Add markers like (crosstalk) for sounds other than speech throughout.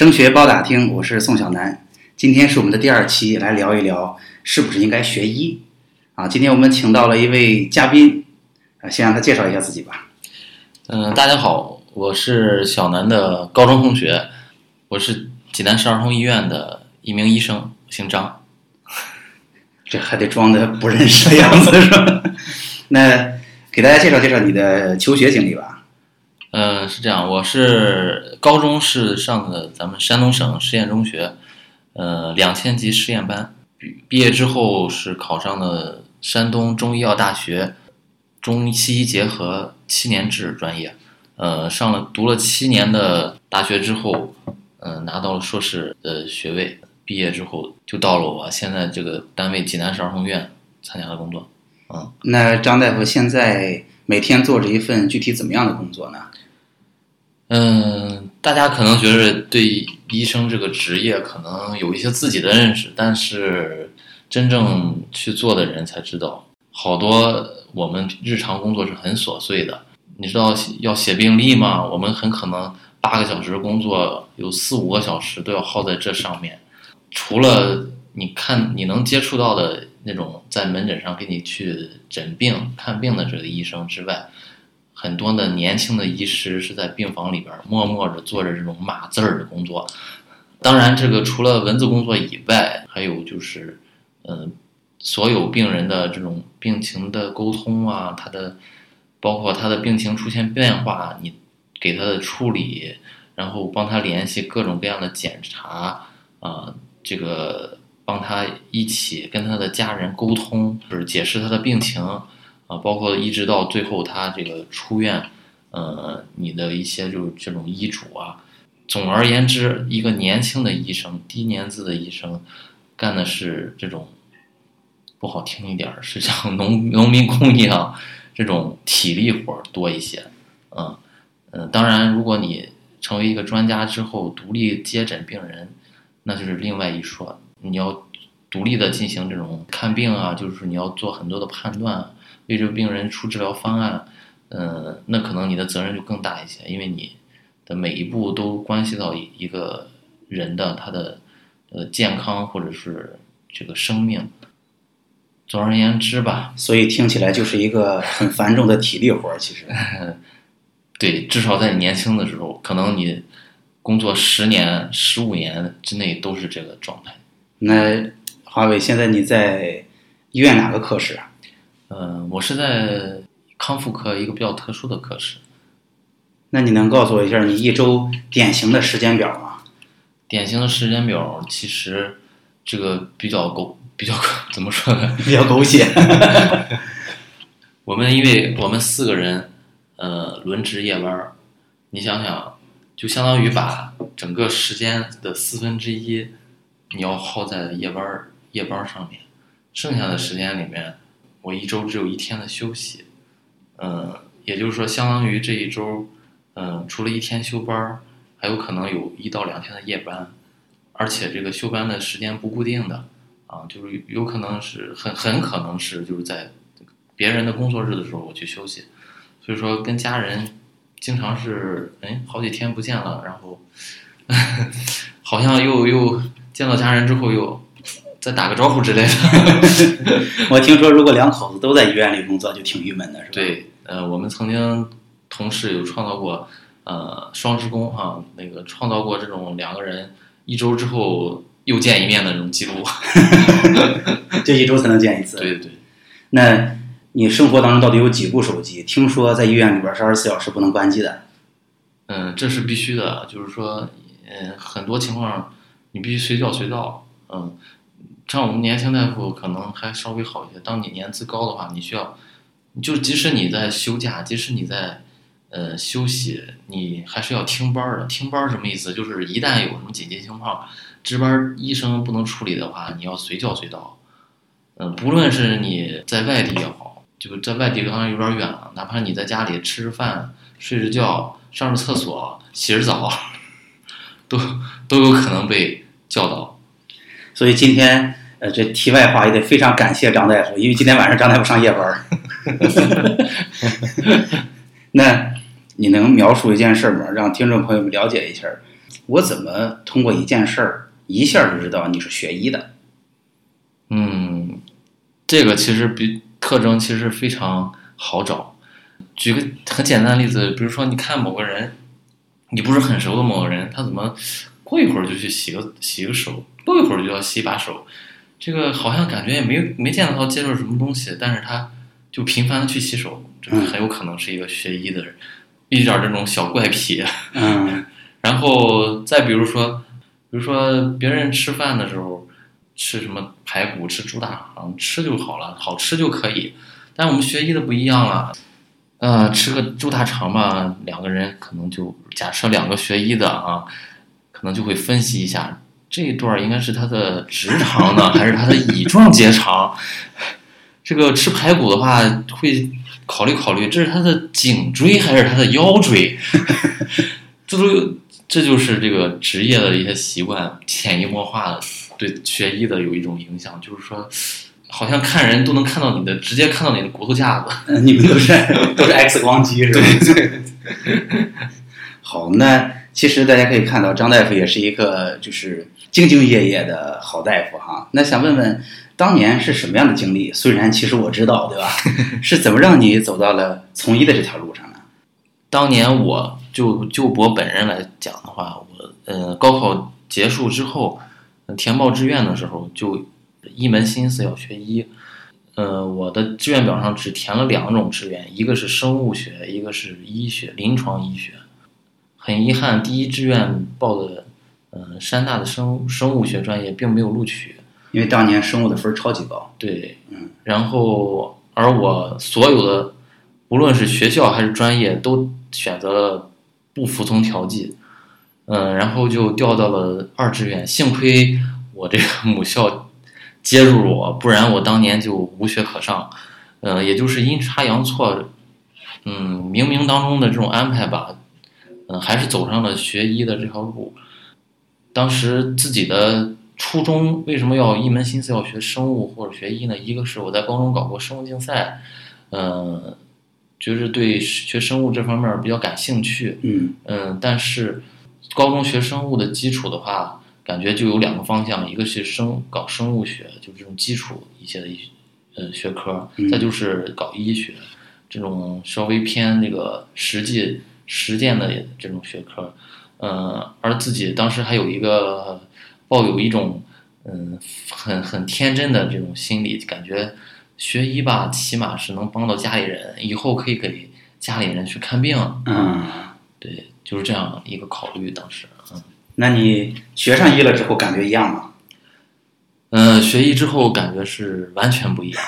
升学包打听，我是宋小南。今天是我们的第二期，来聊一聊是不是应该学医啊？今天我们请到了一位嘉宾，啊，先让他介绍一下自己吧。嗯，大家好，我是小南的高中同学，我是济南市儿童医院的一名医生，姓张。这还得装的不认识的样子是吧？(laughs) 那给大家介绍介绍你的求学经历吧。嗯，是这样，我是高中是上的咱们山东省实验中学，呃，两千级实验班。毕毕业之后是考上了山东中医药大学中西医结合七年制专业，呃，上了读了七年的大学之后，嗯，拿到了硕士的学位。毕业之后就到了我现在这个单位济南市儿童医院参加了工作。嗯，那张大夫现在每天做着一份具体怎么样的工作呢？嗯，大家可能觉得对医生这个职业可能有一些自己的认识，但是真正去做的人才知道，好多我们日常工作是很琐碎的。你知道要写病历吗？我们很可能八个小时工作，有四五个小时都要耗在这上面。除了你看你能接触到的那种在门诊上给你去诊病看病的这个医生之外，很多的年轻的医师是在病房里边默默的做着这种码字儿的工作。当然，这个除了文字工作以外，还有就是，嗯，所有病人的这种病情的沟通啊，他的包括他的病情出现变化，你给他的处理，然后帮他联系各种各样的检查啊，这个帮他一起跟他的家人沟通，就是解释他的病情。啊，包括一直到最后他这个出院，呃，你的一些就是这种医嘱啊。总而言之，一个年轻的医生，低年资的医生，干的是这种不好听一点儿，是像农农民工一样这种体力活儿多一些。嗯嗯，当然，如果你成为一个专家之后，独立接诊病人，那就是另外一说。你要独立的进行这种看病啊，就是你要做很多的判断。为这个病人出治疗方案，嗯，那可能你的责任就更大一些，因为你的每一步都关系到一个人的他的呃健康或者是这个生命。总而言之吧，所以听起来就是一个很繁重的体力活儿。其实，(laughs) 对，至少在你年轻的时候，可能你工作十年、十五年之内都是这个状态。那华伟，现在你在医院哪个科室啊？嗯，我是在康复科一个比较特殊的科室。那你能告诉我一下你一周典型的时间表吗？典型的时间表其实这个比较狗，比较怎么说呢？比较狗血。(laughs) 我们因为我们四个人，呃，轮值夜班你想想，就相当于把整个时间的四分之一你要耗在夜班夜班上面，剩下的时间里面。我一周只有一天的休息，嗯，也就是说，相当于这一周，嗯，除了一天休班，还有可能有一到两天的夜班，而且这个休班的时间不固定的，啊，就是有可能是很很可能是就是在别人的工作日的时候我去休息，所以说跟家人经常是哎好几天不见了，然后 (laughs) 好像又又见到家人之后又。再打个招呼之类的。(laughs) 我听说，如果两口子都在医院里工作，就挺郁闷的，是吧？对，呃，我们曾经同事有创造过，呃，双职工哈，那个创造过这种两个人一周之后又见一面的这种记录。(laughs) 就一周才能见一次。对对。那你生活当中到底有几部手机？听说在医院里边是二十四小时不能关机的。嗯，这是必须的，就是说，嗯，很多情况你必须随叫随到，嗯。像我们年轻大夫可能还稍微好一些。当你年资高的话，你需要，就即使你在休假，即使你在呃休息，你还是要听班的。听班什么意思？就是一旦有什么紧急情况，值班医生不能处理的话，你要随叫随到。嗯，不论是你在外地也好，就在外地当然有点远了，哪怕你在家里吃着饭、睡着觉、上着厕所、洗着澡，(laughs) 都都有可能被叫到。所以今天。呃，这题外话也得非常感谢张大夫，因为今天晚上张大夫上夜班儿。(laughs) 那你能描述一件事吗？让听众朋友们了解一下，我怎么通过一件事儿一下就知道你是学医的？嗯，这个其实比特征其实非常好找。举个很简单的例子，比如说你看某个人，你不是很熟的某个人，他怎么过一会儿就去洗个洗个手，过一会儿就要洗把手，这个好像感觉也没没见到他接触什么东西，但是他就频繁的去洗手，这个很有可能是一个学医的人，一点儿这种小怪癖。嗯 (laughs) 然后再比如说，比如说别人吃饭的时候吃什么排骨、吃猪大肠，吃就好了，好吃就可以。但我们学医的不一样了，呃，吃个猪大肠吧，两个人可能就假设两个学医的啊，可能就会分析一下这一段儿应该是他的直肠呢，还是他的乙状结肠。这个吃排骨的话，会考虑考虑这是他的颈椎还是他的腰椎，这都这就是这个职业的一些习惯，潜移默化的对学医的有一种影响，就是说，好像看人都能看到你的，直接看到你的骨头架子。嗯，(laughs) 你们都是都是 X 光机是吧？对。(laughs) 好，那其实大家可以看到，张大夫也是一个就是兢兢业业的好大夫哈。那想问问，当年是什么样的经历？虽然其实我知道，对吧？(laughs) 是怎么让你走到了从医的这条路上呢？当年我就就我本人来讲的话，我呃高考结束之后，呃填报志愿的时候就一门心思要学医。呃，我的志愿表上只填了两种志愿，一个是生物学，一个是医学，临床医学。很遗憾，第一志愿报的呃山大的生生物学专业并没有录取。因为当年生物的分儿超级高。对，嗯，然后而我所有的，无论是学校还是专业，都选择了不服从调剂，嗯，然后就调到了二志愿。幸亏我这个 (laughs) 母校接住我，不然我当年就无学可上。呃，也就是阴差阳错，嗯，冥冥当中的这种安排吧，嗯，还是走上了学医的这条路。当时自己的初衷为什么要一门心思要学生物或者学医呢？一个是我在高中搞过生物竞赛，嗯，就是对学生物这方面比较感兴趣，嗯嗯，但是高中学生物的基础的话，感觉就有两个方向，一个是生搞生物学，就是这种基础一些的一呃学科嗯，再就是搞医学这种稍微偏那个实际实践的这种学科，呃，而自己当时还有一个抱有一种嗯很很天真的这种心理，感觉学医吧，起码是能帮到家里人，以后可以给家里人去看病，嗯，对，就是这样一个考虑。当时，嗯，那你学上医了之后感觉一样吗？嗯，学医之后感觉是完全不一样。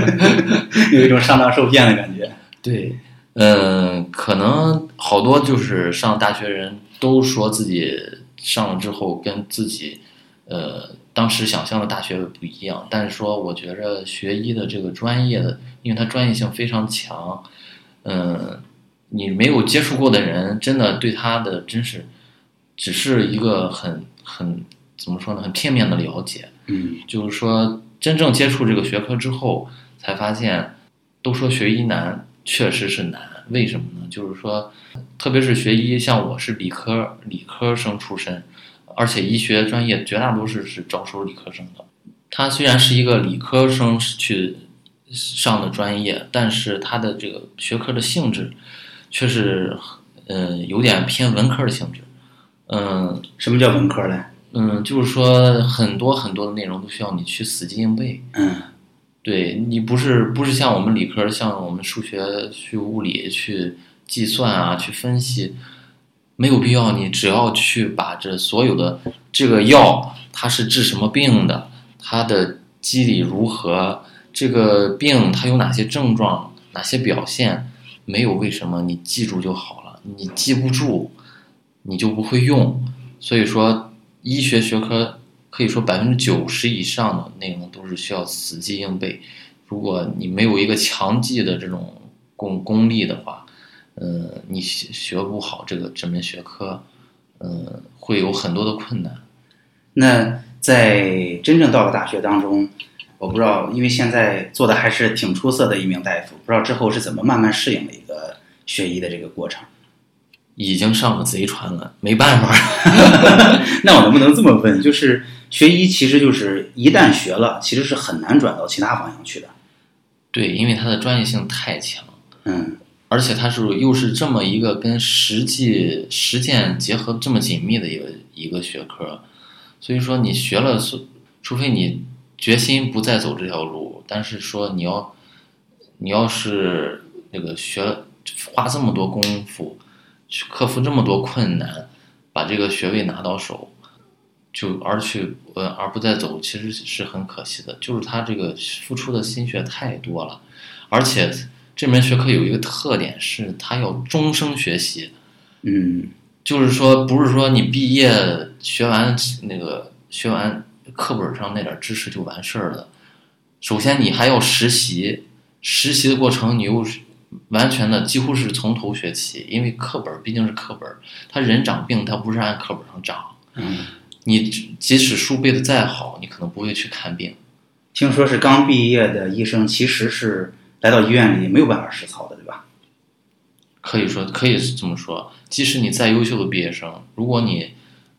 (laughs) 有一种上当受骗的感觉。对，嗯，可能好多就是上大学人都说自己上了之后跟自己呃当时想象的大学不一样，但是说我觉着学医的这个专业的，因为它专业性非常强，嗯，你没有接触过的人，真的对他的真是只是一个很很怎么说呢，很片面的了解。嗯就是说，真正接触这个学科之后，才发现，都说学医难，确实是难。为什么呢？就是说，特别是学医，像我是理科理科生出身，而且医学专业绝大多数是招收理科生的。它虽然是一个理科生去上的专业，但是它的这个学科的性质，却是呃有点偏文科的性质。嗯，什么叫文科嘞？嗯，就是说很多很多的内容都需要你去死记硬背。嗯对你不是不是像我们理科，像我们数学去物理去计算啊，去分析，没有必要。你只要去把这所有的这个药它是治什么病的，它的机理如何，这个病它有哪些症状，哪些表现，没有为什么，你记住就好了。你记不住，你就不会用。所以说，医学学科可以说百分之九十以上的内容都是需要死记硬背。如果你没有一个强记的这种功功力的话，呃，你学学不好这个这门学科，呃，会有很多的困难。那在真正到了大学当中，我不知道，因为现在做的还是挺出色的一名大夫，不知道之后是怎么慢慢适应的一个学医的这个过程。已经上了贼船了，没办法。(laughs) 那我能不能这么问？就是学医其实就是一旦学了，其实是很难转到其他方向去的。对，因为它的专业性太强，嗯而且它是又是这么一个跟实际实践结合这么紧密的一个一个学科，所以说你学了，除除非你决心不再走这条路，但是说你要你要是那个学花这么多功夫去克服这么多困难，把这个学位拿到手，就而去呃而不再走，其实是很可惜的。就是他这个付出的心血太多了，而且这门学科有一个特点是，它要终生学习。嗯就是说，不是说你毕业学完那个学完课本上那点知识就完事儿了。首先，你还要实习，实习的过程你又是完全的几乎是从头学起，因为课本毕竟是课本，他人长病他不是按课本上长。嗯，你即使书背的再好，你可能不会去看病。听说是刚毕业的医生，其实是来到医院里没有办法实操的，对吧？可以说，可以这么说。即使你再优秀的毕业生，如果你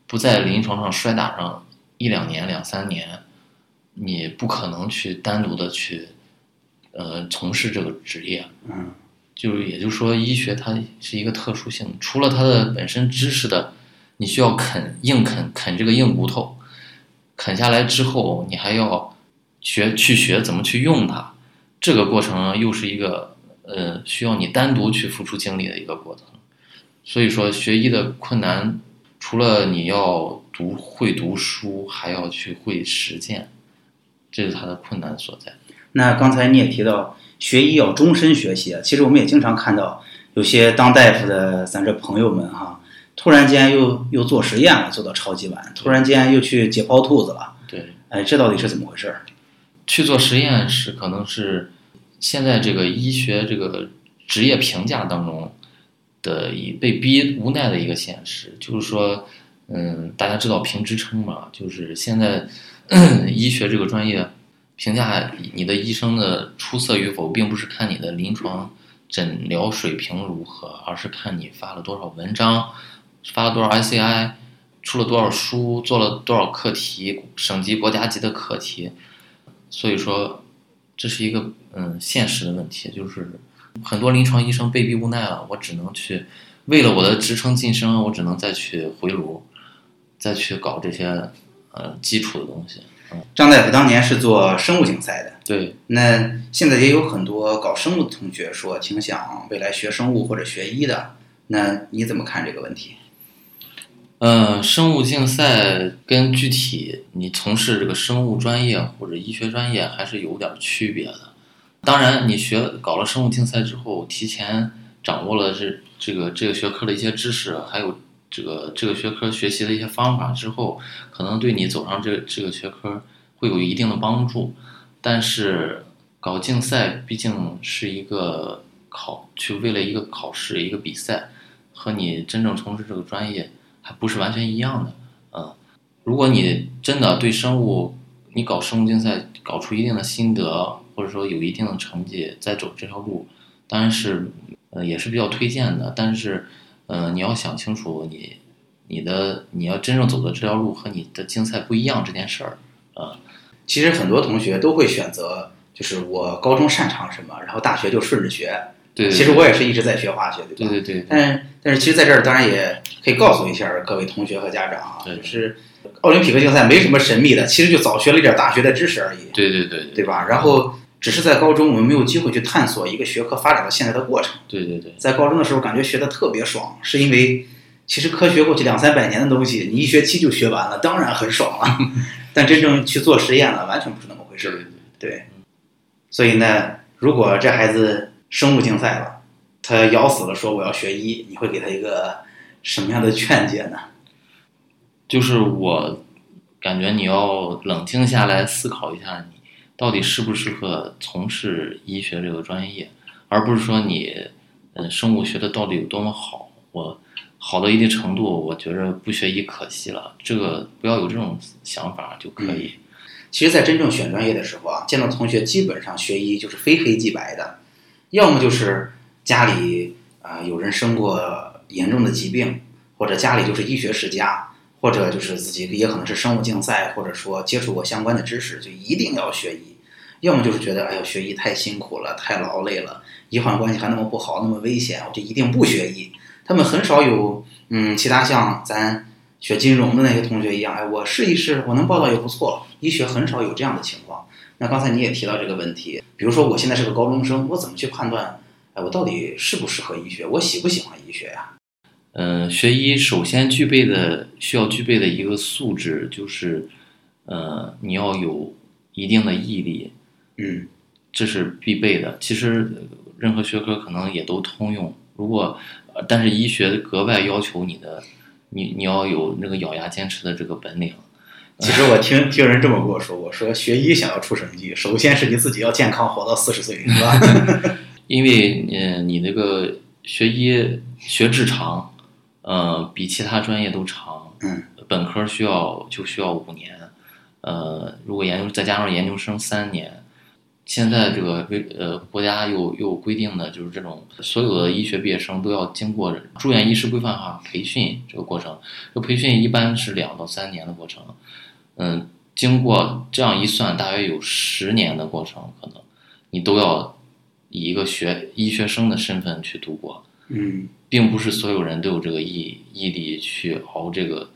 不在临床上摔打上一两年、两三年，你不可能去单独的去，呃，从事这个职业。嗯就是也就是说，医学它是一个特殊性，除了它的本身知识的，你需要啃硬啃啃这个硬骨头，啃下来之后，你还要学去学怎么去用它，这个过程又是一个呃需要你单独去付出精力的一个过程。所以说，学医的困难，除了你要读会读书，还要去会实践，这是它的困难所在。那刚才你也提到学医要终身学习啊，其实我们也经常看到有些当大夫的咱这朋友们哈，突然间又又做实验了，做到超级晚，突然间又去解剖兔子了，对。哎，这到底是怎么回事儿？去做实验是可能是现在这个医学这个职业评价当中的一被逼无奈的一个现实，就是说，嗯，大家知道评职称嘛，就是现在 (clears throat) 医学这个专业评价你的医生的出色与否，并不是看你的临床诊疗水平如何，而是看你发了多少文章，发了多少 ICI，出了多少书，做了多少课题，省级、国家级的课题。所以说，这是一个嗯现实的问题，就是很多临床医生被逼无奈了，我只能去为了我的职称晋升，我只能再去回炉，再去搞这些呃基础的东西。张大夫当年是做生物竞赛的，对，那现在也有很多搞生物的同学说挺想未来学生物或者学医的，那你怎么看这个问题？呃，生物竞赛跟具体你从事这个生物专业或者医学专业还是有点区别的。当然，你学搞了生物竞赛之后，提前掌握了这这个这个学科的一些知识，还有这个这个学科学习的一些方法之后，可能对你走上这这个学科会有一定的帮助。但是搞竞赛毕竟是一个考，去为了一个考试一个比赛，和你真正从事这个专业。还不是完全一样的，嗯，如果你真的对生物，你搞生物竞赛搞出一定的心得，或者说有一定的成绩，再走这条路，当然是，呃，也是比较推荐的。但是，呃，你要想清楚，你，你的你要真正走的这条路和你的竞赛不一样这件事儿，啊，其实很多同学都会选择，就是我高中擅长什么，然后大学就顺着学。对，其实我也是一直在学化学，对吧？对对对。但是但是，其实在这儿当然也可以告诉一下各位同学和家长啊，就是奥林匹克竞赛没什么神秘的，其实就早学了一点大学的知识而已。对对对，对吧？然后只是在高中我们没有机会去探索一个学科发展到现在的过程。对对对，在高中的时候感觉学的特别爽，是因为其实科学过去两三百年的东西，你一学期就学完了，当然很爽了。(laughs) 但真正去做实验了，完全不是那么回事。对，所以呢，如果这孩子。生物竞赛了，他咬死了说我要学医，你会给他一个什么样的劝解呢？就是我感觉你要冷静下来思考一下，你到底适不适合从事医学这个专业，而不是说你嗯生物学的到底有多么好，我好到一定程度，我觉着不学医可惜了，这个不要有这种想法就可以。其实，在真正选专业的时候啊，见到同学基本上学医就是非黑即白的。要么就是家里啊有人生过严重的疾病，或者家里就是医学世家，或者就是自己也可能是生物竞赛，或者说接触过相关的知识，就一定要学医。要么就是觉得，哎呀，学医太辛苦了，太劳累了，医患关系还那么不好，那么危险，我就一定不学医。他们很少有，嗯，其他像咱学金融的那些同学一样，哎，我试一试，我能报到也不错。医学很少有这样的情况。那刚才你也提到这个问题，比如说我现在是个高中生，我怎么去判断，哎，我到底适不适合医学，我喜不喜欢医学呀？嗯，学医首先具备的需要具备的一个素质就是，呃，你要有一定的毅力。嗯，这是必备的。其实任何学科可能也都通用。如果，但是医学格外要求你的，你你要有那个咬牙坚持的这个本领。其实我听听人这么跟我说，过说学医想要出成绩，首先是你自己要健康活到四十岁，是吧？(laughs) 因为嗯，你那个学医学制长，呃，比其他专业都长。嗯，本科需要就需要五年，呃，如果研究再加上研究生三年。现在这个规呃国家又又规定的就是这种所有的医学毕业生都要经过住院医师规范化培训这个过程，这培训一般是两到三年的过程，嗯，经过这样一算，大约有十年的过程，可能你都要以一个学医学生的身份去度过，嗯，并不是所有人都有这个毅毅力去熬这个，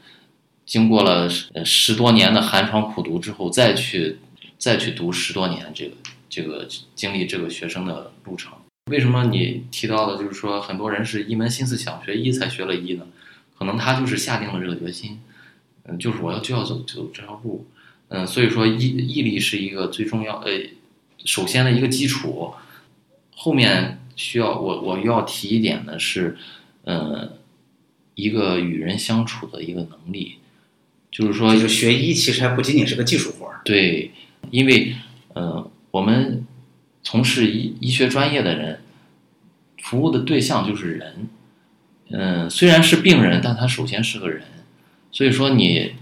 经过了十多年的寒窗苦读之后，再去再去读十多年这个。这个经历这个学生的路程，为什么你提到的，就是说很多人是一门心思想学医才学了医呢？可能他就是下定了这个决心，嗯，就是我要就要走走这条路，嗯，所以说毅毅力是一个最重要呃，首先的一个基础，后面需要我我要提一点的是，嗯，一个与人相处的一个能力，就是说，就学医其实还不仅仅是个技术活儿，对，因为嗯。我们从事医医学专业的人，服务的对象就是人。嗯，虽然是病人，但他首先是个人。所以说，你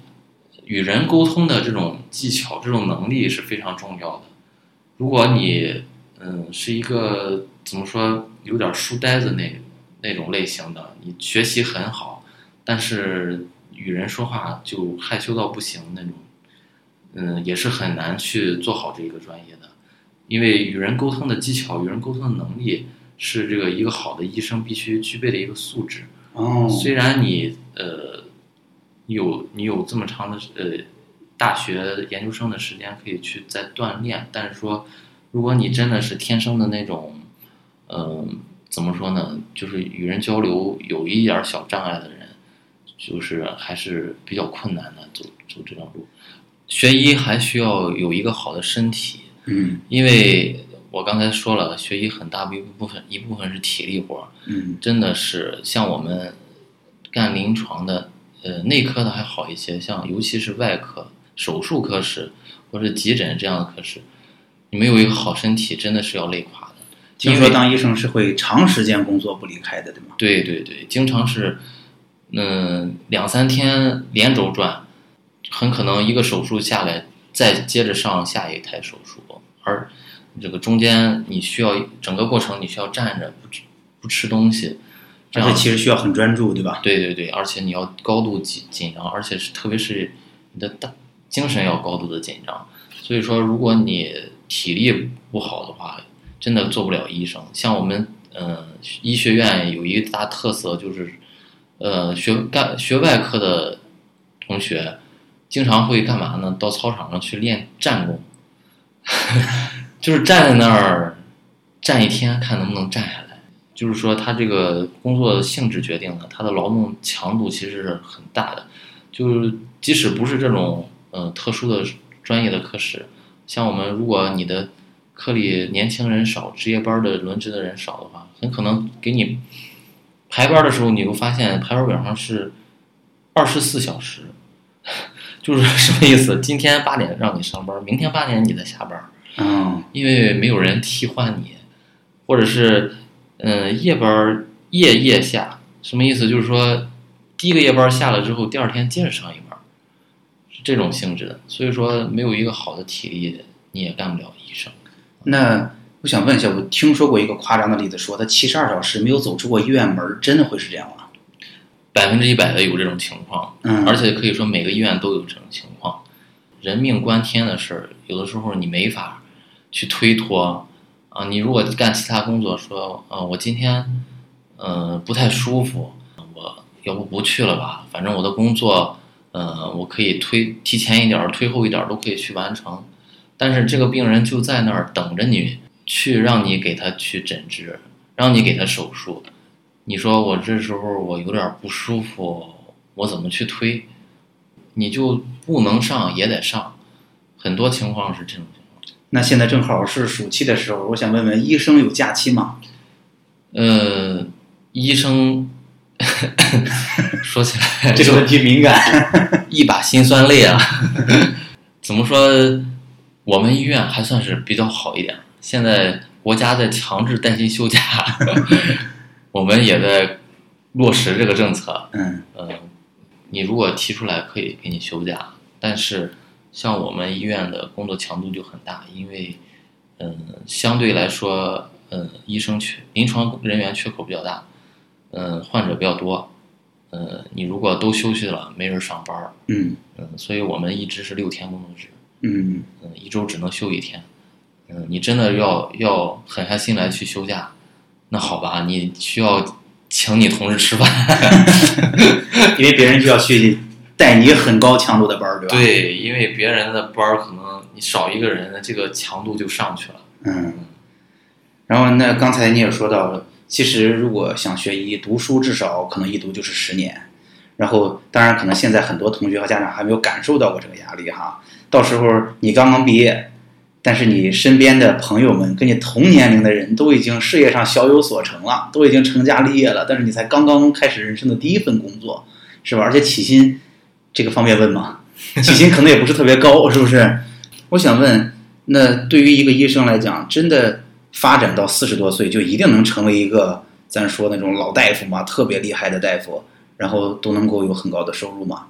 与人沟通的这种技巧、这种能力是非常重要的。如果你嗯是一个怎么说有点书呆子那那种类型的，你学习很好，但是与人说话就害羞到不行那种，嗯，也是很难去做好这个专业的。因为与人沟通的技巧、与人沟通的能力是这个一个好的医生必须具备的一个素质。哦，虽然你呃有你有这么长的呃大学研究生的时间可以去再锻炼，但是说如果你真的是天生的那种，嗯，怎么说呢？就是与人交流有一点小障碍的人，就是还是比较困难的走走这条路。学医还需要有一个好的身体。嗯，因为我刚才说了，学医很大一部分一部分是体力活儿。嗯，真的是像我们干临床的，呃，内科的还好一些，像尤其是外科、手术科室或者急诊这样的科室，你没有一个好身体，真的是要累垮的。听说当医生是会长时间工作不离开的，对吗？对对对，经常是，嗯，两三天连轴转，很可能一个手术下来。再接着上下一台手术，而这个中间你需要整个过程你需要站着不吃不吃东西，这样其实需要很专注，对吧？对对对，而且你要高度紧紧张，而且是特别是你的大精神要高度的紧张。所以说，如果你体力不好的话，真的做不了医生。像我们嗯医学院有一大特色就是，呃学干学外科的同学。经常会干嘛呢？到操场上去练站功，(laughs) 就是站在那儿站一天，看能不能站下来。就是说，他这个工作性质决定了他的劳动强度其实是很大的。就是即使不是这种呃特殊的专业的科室，像我们如果你的科里年轻人少，值夜班的轮值的人少的话，很可能给你排班的时候，你会发现排班表上是二十四小时。(laughs) 就是什么意思？今天八点让你上班，明天八点你再下班。嗯，因为没有人替换你，或者是，嗯，夜班夜夜下，什么意思？就是说，第一个夜班下了之后，第二天接着上一班，是这种性质的。所以说，没有一个好的体力，你也干不了医生。那我想问一下，我听说过一个夸张的例子，说他七十二小时没有走出过医院门，真的会是这样吗？百分之一百的有这种情况，嗯，而且可以说每个医院都有这种情况。人命关天的事儿，有的时候你没法去推脱啊。你如果干其他工作，说，啊，我今天，嗯，不太舒服，我要不不去了吧？反正我的工作，呃，我可以推提前一点儿、推后一点儿都可以去完成。但是这个病人就在那儿等着你去，让你给他去诊治，让你给他手术。你说我这时候我有点不舒服，我怎么去推？你就不能上也得上，很多情况是这种情况。那现在正好是暑期的时候，我想问问，医生有假期吗？呃，医生 (laughs) 说起来 (laughs) 这个问题敏感。一把辛酸泪啊。(laughs) 怎么说？我们医院还算是比较好一点。现在国家在强制带薪休假，我们也在落实这个政策。嗯嗯，你如果提出来可以给你休假，但是像我们医院的工作强度就很大，因为嗯，相对来说，嗯，医生缺临床人员缺口比较大，嗯，患者比较多，嗯，你如果都休息了，没人上班儿，嗯。嗯，所以我们一直是六天工作制，嗯。嗯，一周只能休一天，嗯，你真的要要狠下心来去休假，那好吧，你需要请你同事吃饭。(laughs) 因为别人就要去带你很高强度的班儿，对吧？。对，因为别人的班儿可能你少一个人，这个强度就上去了。嗯。然后那刚才你也说到了，其实如果想学医，读书至少可能一读就是十年。然后，当然可能现在很多同学和家长还没有感受到过这个压力哈。到时候你刚刚毕业，但是你身边的朋友们跟你同年龄的人都已经事业上小有所成了，都已经成家立业了，但是你才刚刚开始人生的第一份工作，是吧？而且起薪这个方便问吗？(laughs) 起薪可能也不是特别高，是不是？我想问，那对于一个医生来讲，真的发展到四十多岁就一定能成为一个咱说那种老大夫嘛？特别厉害的大夫，然后都能够有很高的收入吗？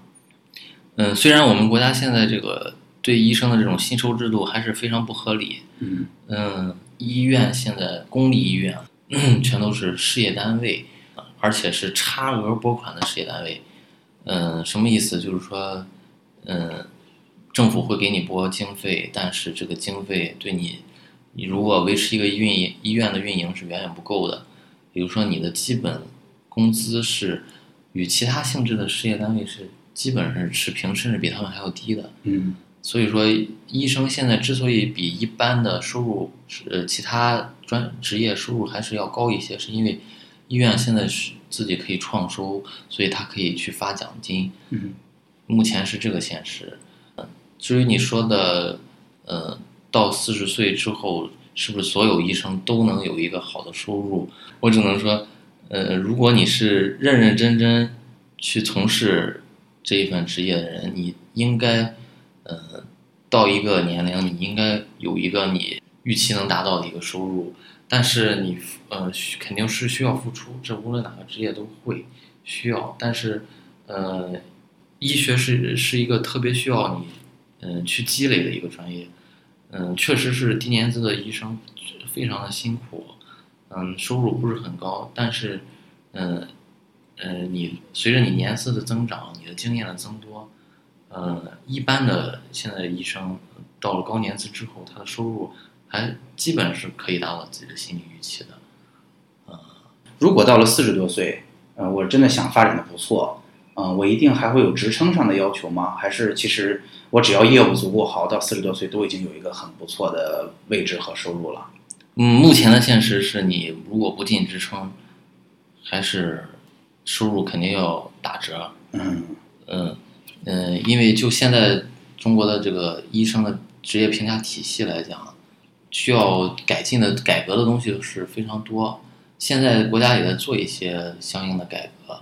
嗯，虽然我们国家现在这个对医生的这种薪酬制度还是非常不合理，嗯嗯，医院现在公立医院嗯 (clears throat) 全都是事业单位，而且是差额拨款的事业单位。嗯，什么意思？就是说，嗯，政府会给你拨经费，但是这个经费对你，你如果维持一个运营医院的运营是远远不够的。比如说，你的基本工资是与其他性质的事业单位是基本上是持平，甚至比他们还要低的。嗯所以说，医生现在之所以比一般的收入是呃其他专职业收入还是要高一些，是因为医院现在是自己可以创收，所以他可以去发奖金。嗯目前是这个现实。嗯，至于你说的，呃，到四十岁之后，是不是所有医生都能有一个好的收入？我只能说，呃，如果你是认认真真去从事这一份职业的人，你应该，呃，到一个年龄，你应该有一个你预期能达到的一个收入。但是你，呃，肯定是需要付出，这无论哪个职业都会需要。但是，呃，医学是是一个特别需要你，嗯、去积累的一个专业。嗯，确实是低年资的医生非常的辛苦，嗯，收入不是很高，但是，嗯，嗯，你随着你年资的增长，你的经验的增多，呃，一般的现在的医生到了高年资之后，他的收入还基本是可以达到自己的心理预期的。如果到了四十多岁，呃，我真的想发展的不错，嗯、我一定还会有职称上的要求吗？还是其实我只要业务足够好，到四十多岁都已经有一个很不错的位置和收入了？嗯，目前的现实是你如果不进职称，还是收入肯定要打折。嗯嗯嗯，因为就现在中国的这个医生的职业评价体系来讲，需要改进的改革的东西是非常多。现在国家也在做一些相应的改革，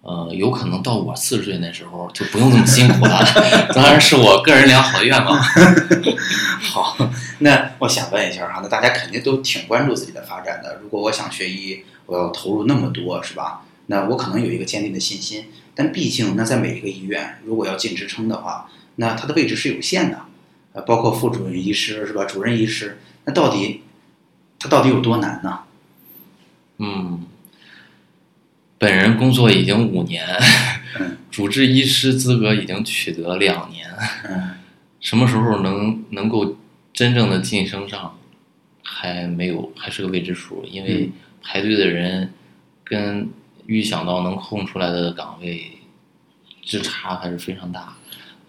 呃，有可能到我四十岁那时候就不用这么辛苦了。(laughs) 当然是我个人良好的愿望。(laughs) 好，那我想问一下哈，那大家肯定都挺关注自己的发展的。如果我想学医，我要投入那么多，是吧？那我可能有一个坚定的信心，但毕竟那在每一个医院，如果要进职称的话，那它的位置是有限的，呃，包括副主任医师是吧？主任医师，那到底他到底有多难呢？嗯，本人工作已经五年，嗯主治医师资格已经取得两年，嗯什么时候能能够真正的晋升上，还没有，还是个未知数。因为嗯排队的人跟预想到能空出来的岗位之差还是非常大。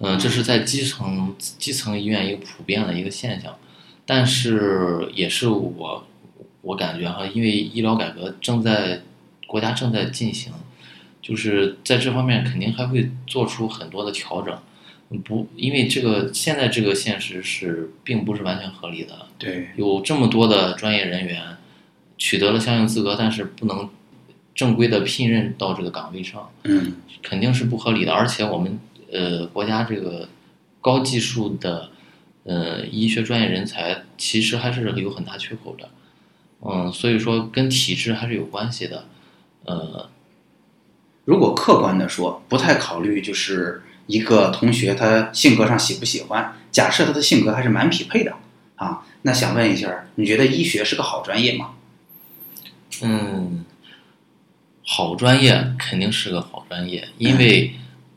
嗯、这是在基层基层医院一个普遍的一个现象，但是也是我我感觉哈，因为医疗改革正在国家正在进行，就是在这方面肯定还会做出很多的调整。不，因为这个现在这个现实是并不是完全合理的，对，有这么多的专业人员取得了相应资格，但是不能正规的聘任到这个岗位上，嗯肯定是不合理的。而且我们呃国家这个高技术的呃医学专业人才其实还是有很大缺口的，嗯，所以说跟体制还是有关系的，呃，如果客观的说，不太考虑就是一个同学他性格上喜不喜欢，假设他的性格还是蛮匹配的啊，那想问一下，你觉得医学是个好专业吗？嗯，好专业肯定是个好专业，因为，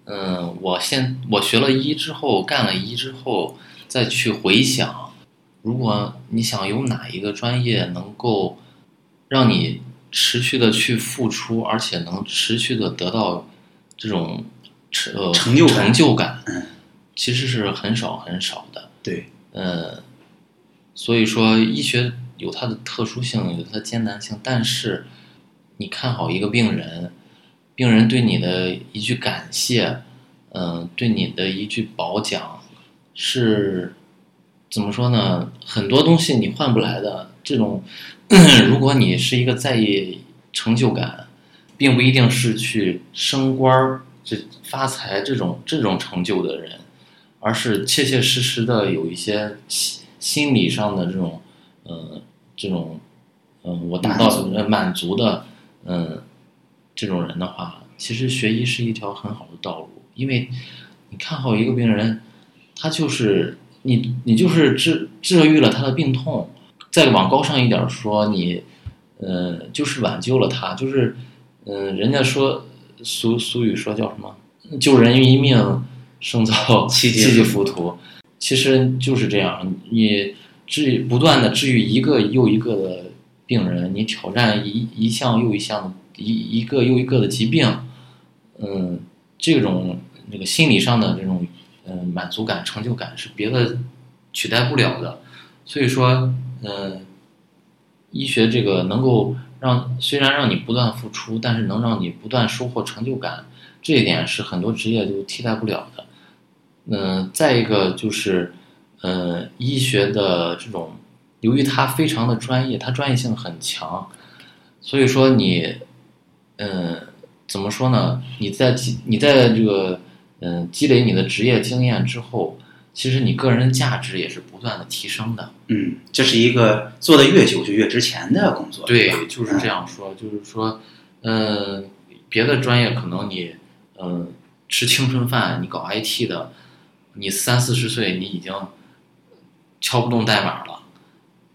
嗯，我现我学了医之后，干了医之后，再去回想，如果你想有哪一个专业能够让你持续的去付出，而且能持续的得到这种呃成就成就感嗯，其实是很少很少的。对，嗯，所以说医学有它的特殊性，有它的艰难性，但是你看好一个病人，病人对你的一句感谢，嗯、对你的一句褒奖，是怎么说呢？很多东西你换不来的。这种，(clears throat) 如果你是一个在意成就感，并不一定是去升官儿、这发财这种这种成就的人，而是切切实实的有一些心心理上的这种，呃，这种，嗯、我达到满足呃满足的，嗯、这种人的话，其实学医是一条很好的道路，因为你看好一个病人，他就是你，你就是治治愈了他的病痛，再往高尚一点儿说，你，呃，就是挽救了他，就是，嗯、人家说俗俗语说叫什么？救人一命，胜造 (laughs) 七级七级浮屠。其实就是这样，你治愈不断的治愈一个又一个的病人，你挑战一一项又一项的一一个又一个的疾病，嗯，这种这个心理上的这种嗯满足感、成就感是别的取代不了的。所以说，嗯，医学这个能够让虽然让你不断付出，但是能让你不断收获成就感，这一点是很多职业都替代不了的。嗯，再一个就是，呃，医学的这种，由于它非常的专业，它专业性很强，所以说你，嗯，怎么说呢？你在积你在这个嗯积累你的职业经验之后，其实你个人的价值也是不断的提升的。嗯，这是一个做的越久就越值钱的工作。对，就是这样说，就是说，嗯，别的专业可能你，嗯，吃青春饭，你搞 IT 的，你三四十岁你已经敲不动代码了，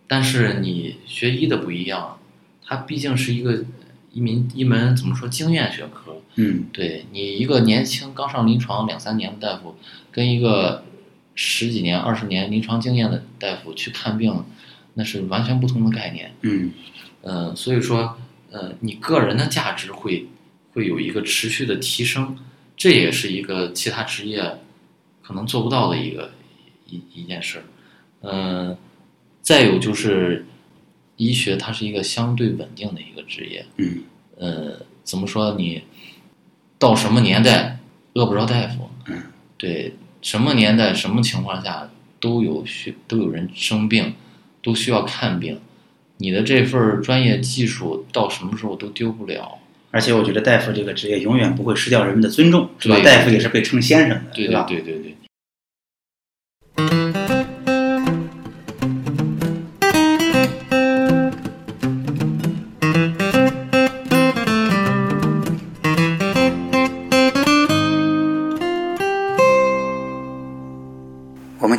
但是你学医的不一样，它毕竟是一个一门一门怎么说经验学科，嗯，对你一个年轻刚上临床两三年的大夫，跟一个十几年、二十年临床经验的大夫去看病，那是完全不同的概念。嗯嗯，所以说，呃，你个人的价值会会有一个持续的提升，这也是一个其他职业可能做不到的一个一一件事儿。嗯，再有就是医学，它是一个相对稳定的一个职业。嗯呃，怎么说？你到什么年代饿不着大夫？嗯，对，什么年代、什么情况下都有需都有人生病，都需要看病。你的这份专业技术到什么时候都丢不了。而且我觉得大夫这个职业永远不会失掉人们的尊重，是吧？大夫也是被称先生的，对吧？对对对。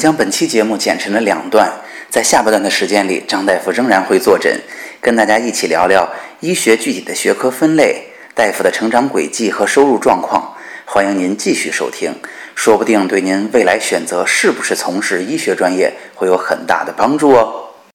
将本期节目剪成了两段，在下半段的时间里，张大夫仍然会坐诊，跟大家一起聊聊医学具体的学科分类，大夫的成长轨迹和收入状况，欢迎您继续收听，说不定对您未来选择是不是从事医学专业会有很大的帮助哦。